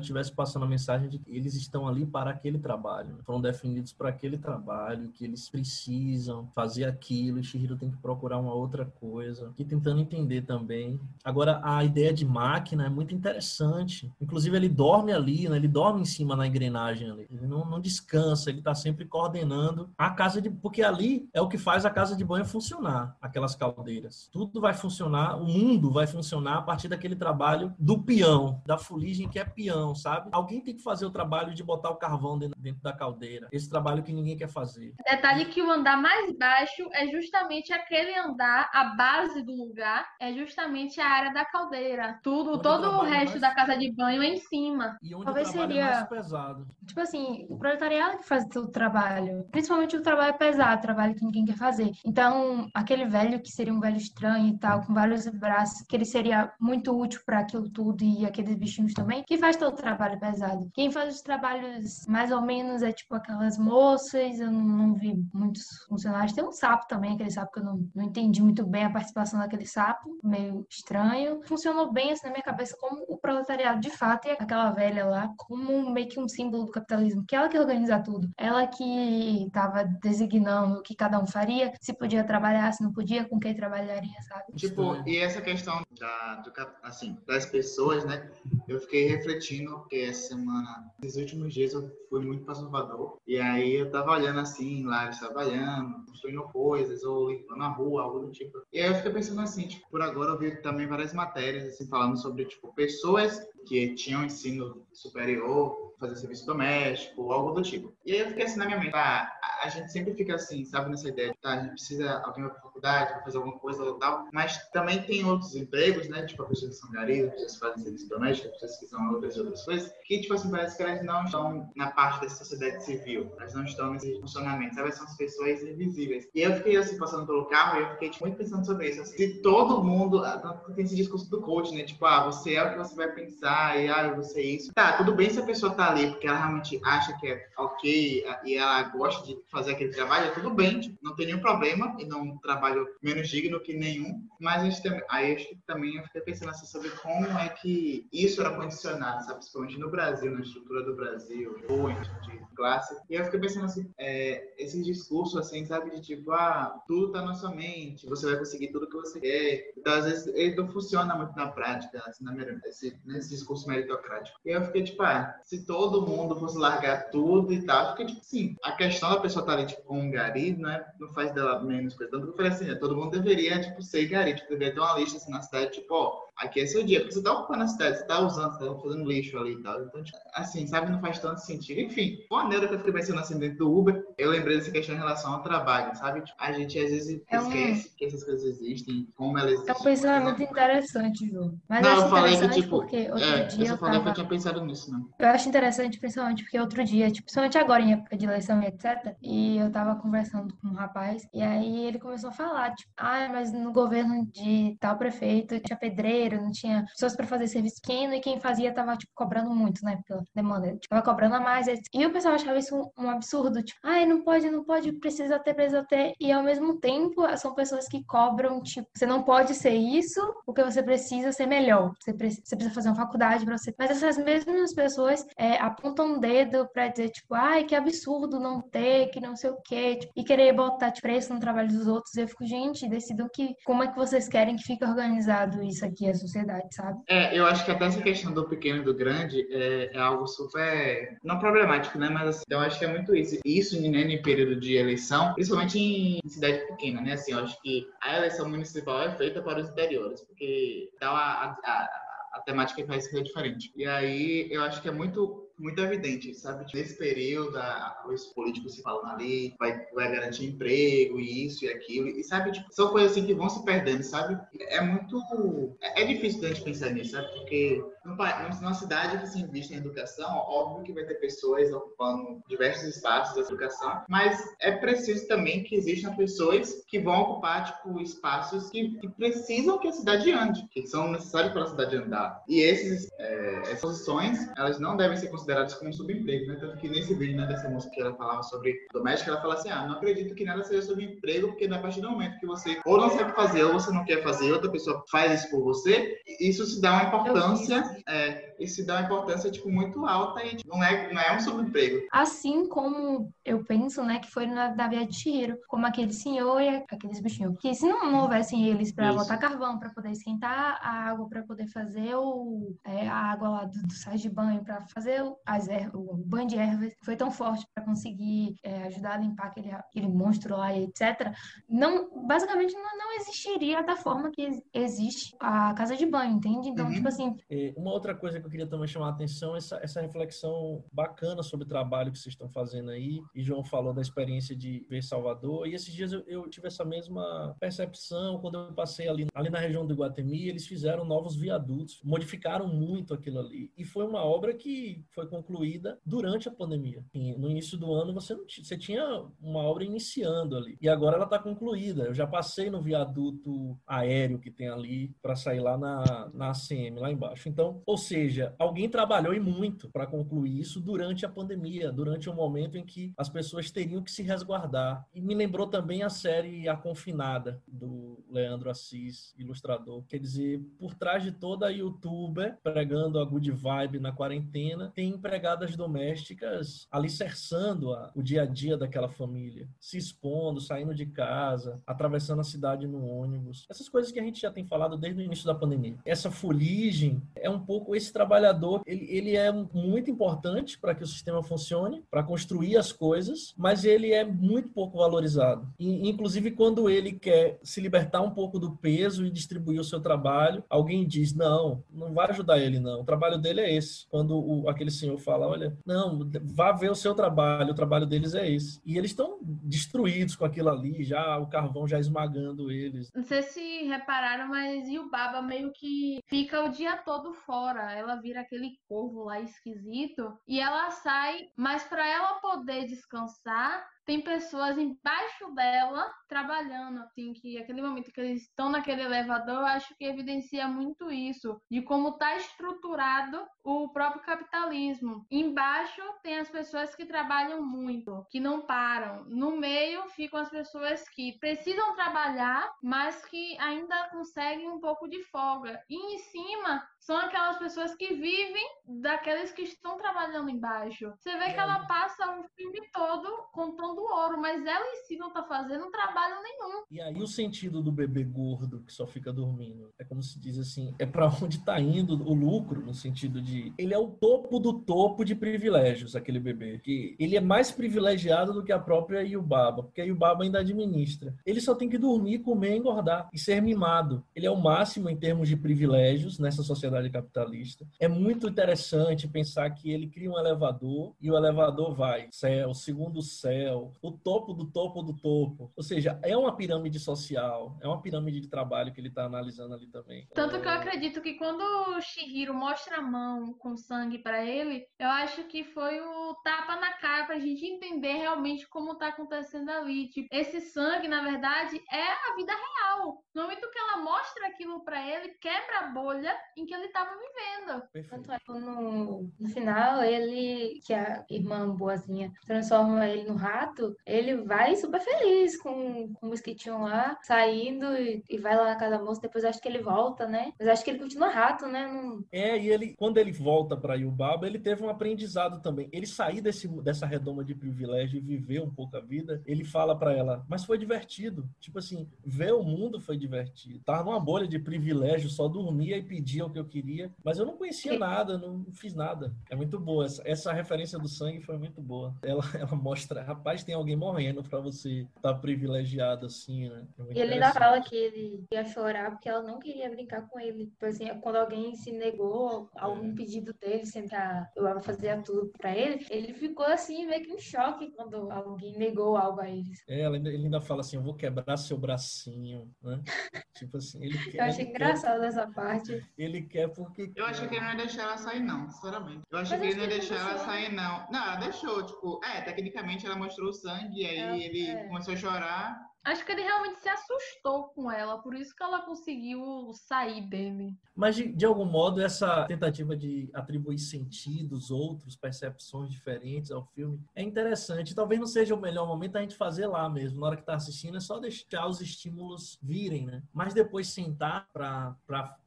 estivesse passando a mensagem de que eles estão ali para aquele trabalho. Né? Foram definidos para aquele trabalho, que eles precisam fazer aquilo, e Shihiro tem que procurar uma outra coisa. E tentando entender também. Agora, a ideia de máquina é muito interessante. Inclusive, ele dorme ali, né? Ele dorme em cima na engrenagem ali. Ele não, não descansa, ele está sempre coordenando a casa de. Porque ali é o que faz a casa de banho funcionar, aquelas caldeiras. Tudo vai funcionar, o mundo vai funcionar a partir daquele trabalho do peão, da fuligem que é peão, sabe? Alguém tem que fazer o trabalho de botar o carvão dentro, dentro da caldeira. Esse trabalho que ninguém quer fazer. Detalhe que o andar mais baixo é justamente aquele andar, a base do lugar é justamente a área da caldeira. Tudo, onde todo o resto mais... da casa de banho é em cima. E onde Talvez seria... mais pesado. Tipo assim, o proletariado que faz todo o trabalho. Principalmente o trabalho pesado, o trabalho que ninguém quer fazer. Então, aquele velho que seria um velho estranho e tal, com vários braços, que ele seria muito útil para aquilo tudo e aqueles bichinhos também, que faz todo o trabalho pesado. Quem faz os trabalhos mais ou menos é tipo aquelas moças, eu não, não vi muitos funcionários. Tem um sapo também, aquele sapo que eu não, não entendi muito bem a participação daquele sapo, meio estranho. Funcionou bem assim na minha cabeça como o proletariado de fato e aquela velha lá como meio que um símbolo do capitalismo, que ela que organiza tudo. Ela que estava designando o que cada um faria, se podia trabalhar, se não podia, com quem trabalharia, sabe? Tipo, e essa questão da, do, assim, das pessoas, né? Eu fiquei refletindo, porque essa semana, nesses últimos dias, eu fui muito para Salvador. E aí eu tava olhando assim, lá eles trabalhando, construindo coisas, ou limpando a rua, algo do tipo. E aí eu fiquei pensando assim, tipo, por agora eu vi também várias matérias, assim, falando sobre, tipo, pessoas que tinham ensino superior, fazer serviço doméstico, algo do tipo. E aí eu fiquei assim na minha mente, tá, a gente sempre fica assim, sabe, nessa ideia de, tá, a gente precisa, alguém vai faculdade, vai fazer alguma coisa ou tal, mas também tem outros empregos, né, tipo a pessoa são garis, pessoas que fazem serviço doméstico, pessoas que são outras outras coisas, que, tipo assim, parece que elas não estão na parte da sociedade civil, elas não estão nesse funcionamento, sabe, são as pessoas invisíveis. E eu fiquei, assim, passando pelo carro e eu fiquei, tipo, muito pensando sobre isso, assim, se todo mundo, ah, tem esse discurso do coach, né, tipo, ah, você é o que você vai pensar, e ah, você é isso. Tá, tudo bem se a pessoa tá ali porque ela realmente acha que é ok e ela gosta de fazer aquele trabalho, tudo bem, tipo, não tem nenhum problema e não um trabalho menos digno que nenhum. Mas a gente tem, aí que também eu fiquei pensando assim, sobre como é que isso era condicionado, sabe? Principalmente no Brasil, na estrutura do Brasil, ou em de classe. E eu fiquei pensando assim, é, esse discurso assim, sabe? De tipo, ah, tudo tá na sua mente, você vai conseguir tudo que você quer. Então, às vezes, ele não funciona muito na prática, assim, na, nesse, nesse discurso meritocrático. E eu fiquei tipo, ah, se todo mundo fosse largar tudo e tal, fiquei tipo, sim, a questão da pessoa estar tá ali, tipo, com um gari, não, é, não faz dela menos coisa. Tanto eu falei assim, né, todo mundo deveria, tipo, ser gari, tipo, deveria ter uma lista assim na cidade, tipo, ó, aqui é seu dia, porque você tá ocupando a cidade, você tá usando, você tá fazendo lixo ali e tal. Então, tipo, assim, sabe, não faz tanto sentido. Enfim, uma maneira que eu fiquei pensando assim dentro do Uber, eu lembrei dessa questão em relação ao trabalho, sabe? Tipo, a gente às vezes é um... esquece que essas coisas existem, como elas existem. É um pensamento interessante, Ju. Mas não, eu, eu falei que, tipo, porque outro é, dia eu só falei tava... que eu tinha pensado nisso, não. Eu acho interessante, principalmente porque outro dia, tipo, principalmente agora em época de eleição e etc, e eu tava conversando com um rapaz, e aí ele começou a falar, tipo, ah, mas no governo de tal prefeito tinha pedreiro, não tinha pessoas para fazer serviço pequeno, e quem fazia tava, tipo, cobrando muito, né, pela demanda. Tipo, tava cobrando a mais. E o pessoal achava isso um, um absurdo, tipo, ai, não pode, não pode, precisa ter, precisa ter. E ao mesmo tempo, são pessoas que cobram, tipo, você não pode ser isso, porque você precisa ser melhor. Você, precisa, fazer uma faculdade para você. Mas essas mesmas pessoas é, apontam o dedo para dizer, tipo, ai, que absurdo não ter, que não sei o quê, tipo, e querer botar de preço no trabalho dos outros. Eu fico, gente, decidam que como é que vocês querem que fique organizado isso aqui, a sociedade, sabe? É, eu acho que até essa questão do pequeno e do grande é, é algo super, não problemático, né? Mas assim, eu acho que é muito isso. Isso né, em período de eleição, principalmente em cidade pequena, né? Assim, eu acho que a eleição municipal é feita para os interiores, porque tal a, a, a, temática vai ser diferente. E aí eu acho que é muito muito evidente, sabe? Nesse período, a, os políticos se falam ali, vai, vai garantir emprego, e isso e aquilo, e sabe? Tipo, são coisas assim que vão se perdendo, sabe? É muito. É, é difícil da gente pensar nisso, sabe? Porque numa cidade que se investe em educação, óbvio que vai ter pessoas ocupando diversos espaços da educação, mas é preciso também que existam pessoas que vão ocupar, tipo, espaços que, que precisam que a cidade ande, que são necessários para a cidade andar. E esses, é, essas posições, elas não devem ser consideradas como subemprego, né? Tanto que nesse vídeo, né, dessa moça que ela falava sobre doméstica, ela fala assim, ah, não acredito que nada seja subemprego, porque a partir do momento que você ou não sabe fazer, ou você não quer fazer, outra pessoa faz isso por você, isso se dá uma importância, é, isso se dá uma importância, tipo, muito alta e tipo, não, é, não é um subemprego. Assim como eu penso, né, que foi na, da Via de Chihiro, como aquele senhor e aqueles bichinhos, que se não, não houvessem eles para botar carvão, para poder esquentar a água, para poder fazer o, é, a água lá do, do sais de banho, para fazer as ervas, o banho de ervas, foi tão forte para conseguir é, ajudar a limpar aquele, aquele monstro lá e etc. Não, basicamente não, não existiria da forma que existe a casa de banho, entende? Então, uhum. tipo assim. uma outra coisa que eu queria também chamar a atenção é essa, essa reflexão bacana sobre o trabalho que vocês estão fazendo aí. E João falou da experiência de ver Salvador. E esses dias eu, eu tive essa mesma percepção quando eu passei ali, ali na região do Guatemi. Eles fizeram novos viadutos, modificaram muito aquilo ali. E foi uma obra que foi concluída durante a pandemia. No início do ano você, não, você tinha uma obra iniciando ali. E agora ela está concluída. Eu já passei no viaduto aéreo que tem ali para sair lá na, na ACM, lá embaixo. Então, ou seja, alguém trabalhou e muito para concluir isso durante a pandemia, durante um momento em que as pessoas teriam que se resguardar. E me lembrou também a série A Confinada, do Leandro Assis, ilustrador. Quer dizer, por trás de toda youtuber pregando a good vibe na quarentena, tem empregadas domésticas alicerçando a, o dia a dia daquela família, se expondo, saindo de casa, atravessando a cidade no ônibus. Essas coisas que a gente já tem falado desde o início da pandemia. Essa fuligem é um pouco esse trabalhador, ele, ele é muito importante para que o sistema funcione, para construir as coisas, mas ele é muito pouco valorizado. E, inclusive, quando ele quer se libertar um pouco do peso e distribuir o seu trabalho, alguém diz: não, não vai ajudar ele, não. O trabalho dele é esse. Quando o, aquele senhor fala: olha, não, vá ver o seu trabalho, o trabalho deles é esse. E eles estão destruídos com aquilo ali, já o carvão já esmagando eles. Não sei se repararam, mas e o Baba meio que fica o dia todo fora. Ela vira aquele corvo lá esquisito e ela sai, mas para ela poder descansar, tem pessoas embaixo dela trabalhando, assim, que aquele momento que eles estão naquele elevador, eu acho que evidencia muito isso, de como está estruturado o próprio capitalismo. Embaixo tem as pessoas que trabalham muito, que não param. No meio ficam as pessoas que precisam trabalhar, mas que ainda conseguem um pouco de folga. E em cima são aquelas pessoas que vivem daqueles que estão trabalhando embaixo. Você vê que ela passa o filme todo contando ouro, mas ela em si não tá fazendo trabalho nenhum. E aí o sentido do bebê gordo que só fica dormindo? É como se diz assim, é para onde tá indo o lucro, no sentido de ele é o topo do topo de privilégios, aquele bebê. Que ele é mais privilegiado do que a própria Yubaba, porque a Yubaba ainda administra. Ele só tem que dormir, comer, engordar e ser mimado. Ele é o máximo em termos de privilégios nessa sociedade capitalista. É muito interessante pensar que ele cria um elevador e o elevador vai céu, segundo céu, o topo do topo do topo. Ou seja, é uma pirâmide social, é uma pirâmide de trabalho que ele está analisando ali também. Tanto que eu acredito que quando o Shihiro mostra a mão com sangue para ele, eu acho que foi o tapa na cara para a gente entender realmente como está acontecendo ali. Tipo, esse sangue, na verdade, é a vida real. No momento que ela mostra aquilo para ele, quebra a bolha em que ele estava vivendo. Tanto é que no, no final, ele, que a irmã boazinha transforma ele no rato, ele vai super feliz com, com o mosquitinho lá, saindo e, e, vai lá na casa da moça. Depois acho que ele volta, né? Mas acho que ele continua rato, né? Não... É, e ele, quando ele volta para Yubaba, ele teve um aprendizado também. Ele sair desse, dessa redoma de privilégio e viver um pouco a vida, ele fala para ela, mas foi divertido. Tipo assim, ver o mundo foi divertido. Tava numa bolha de privilégio, só dormia e pedia o que eu queria, mas eu não conhecia nada, não fiz nada. É muito boa. Essa, essa referência do sangue foi muito boa. Ela, ela mostra, rapaz, tem alguém morrendo para você estar tá privilegiado assim, né? É e ele ainda fala que ele ia chorar porque ela não queria brincar com ele. Tipo assim, quando alguém se negou a algum é. pedido dele, que a Luana fazia tudo para ele, ele ficou assim, meio que em choque quando alguém negou algo a eles. É, ele ainda fala assim: eu vou quebrar seu bracinho, né? tipo assim, ele quer. Eu achei engraçado quer, essa parte. Ele quer porque. Eu achei que ele não ia deixar ela sair, não, sinceramente. Eu achei que ele não ia deixar ela sair, não. Não, ela deixou, tipo, é, tecnicamente ela mostrou o sangue e aí é, ele é. começou a chorar. Acho que ele realmente se assustou com ela, por isso que ela conseguiu sair dele. Mas, de, de algum modo, essa tentativa de atribuir sentidos, outros, percepções diferentes ao filme é interessante. Talvez não seja o melhor momento a gente fazer lá mesmo. Na hora que está assistindo, é só deixar os estímulos virem, né? Mas depois sentar para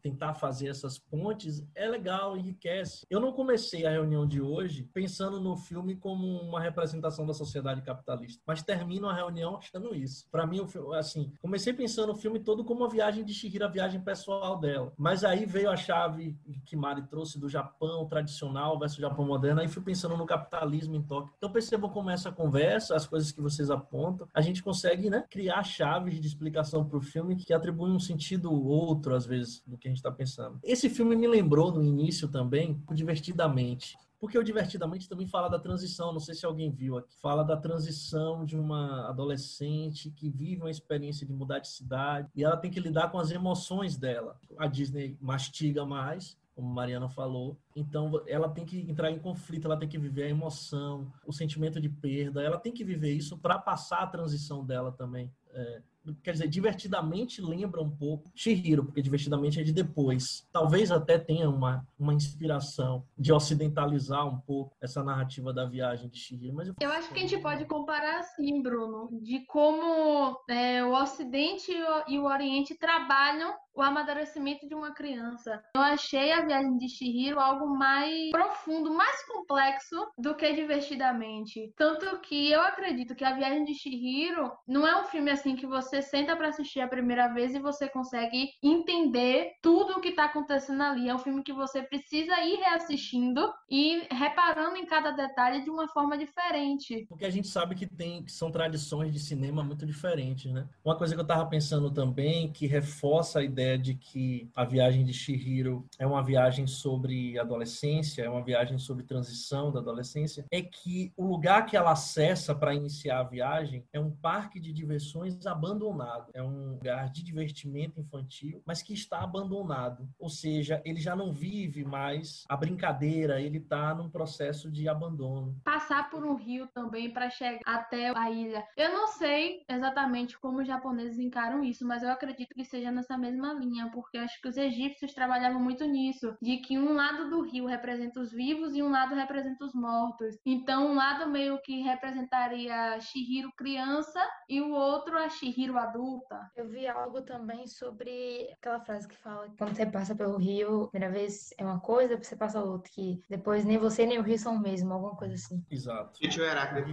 tentar fazer essas pontes é legal, enriquece. Eu não comecei a reunião de hoje pensando no filme como uma representação da sociedade capitalista, mas termino a reunião achando isso. Para mim, assim, comecei pensando o filme todo como uma viagem de Shihiro, a viagem pessoal dela. Mas aí veio a chave que Mari trouxe do Japão tradicional versus Japão moderno, aí fui pensando no capitalismo em Tóquio. Então percebam como essa conversa, as coisas que vocês apontam, a gente consegue, né, criar chaves de explicação para o filme que atribuem um sentido outro, às vezes, do que a gente está pensando. Esse filme me lembrou no início também, divertidamente porque o Divertidamente também fala da transição, não sei se alguém viu aqui, fala da transição de uma adolescente que vive uma experiência de mudar de cidade e ela tem que lidar com as emoções dela. A Disney mastiga mais, como Mariana falou. Então, ela tem que entrar em conflito, ela tem que viver a emoção, o sentimento de perda, ela tem que viver isso para passar a transição dela também. É, quer dizer, divertidamente lembra um pouco Shihiro, porque divertidamente é de depois. Talvez até tenha uma, uma inspiração de ocidentalizar um pouco essa narrativa da viagem de Shihiro. Mas eu... eu acho que a gente pode comparar assim, Bruno, de como é, o Ocidente e o Oriente trabalham o amadurecimento de uma criança. Eu achei a viagem de Shihiro algo mais profundo, mais complexo do que divertidamente. Tanto que eu acredito que a viagem de Shihiro não é um filme assim que você senta para assistir a primeira vez e você consegue entender tudo o que está acontecendo ali. É um filme que você precisa ir reassistindo e reparando em cada detalhe de uma forma diferente. Porque a gente sabe que tem que são tradições de cinema muito diferentes, né? Uma coisa que eu estava pensando também que reforça a ideia ideia de que a viagem de Shihiro é uma viagem sobre adolescência, é uma viagem sobre transição da adolescência, é que o lugar que ela acessa para iniciar a viagem é um parque de diversões abandonado. É um lugar de divertimento infantil, mas que está abandonado. Ou seja, ele já não vive mais a brincadeira, ele está num processo de abandono. Passar por um rio também para chegar até a ilha. Eu não sei exatamente como os japoneses encaram isso, mas eu acredito que seja nessa mesma linha, porque acho que os egípcios trabalhavam muito nisso, de que um lado do rio representa os vivos e um lado representa os mortos. Então, um lado meio que representaria Shihiro criança e o outro a Shihiro adulta. Eu vi algo também sobre aquela frase que fala quando você passa pelo rio, primeira vez é uma coisa, depois você passa outra, que depois nem você nem o rio são o mesmo, alguma coisa assim. Exato.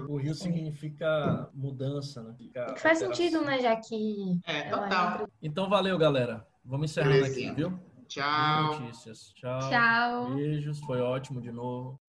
O rio significa mudança, né? Fica faz sentido, né? Já que. É, total. Entra... Então, valeu, galera. Vamos encerrando aqui, viu? Tchau. Notícias. Tchau. Tchau. Beijos. Foi ótimo de novo.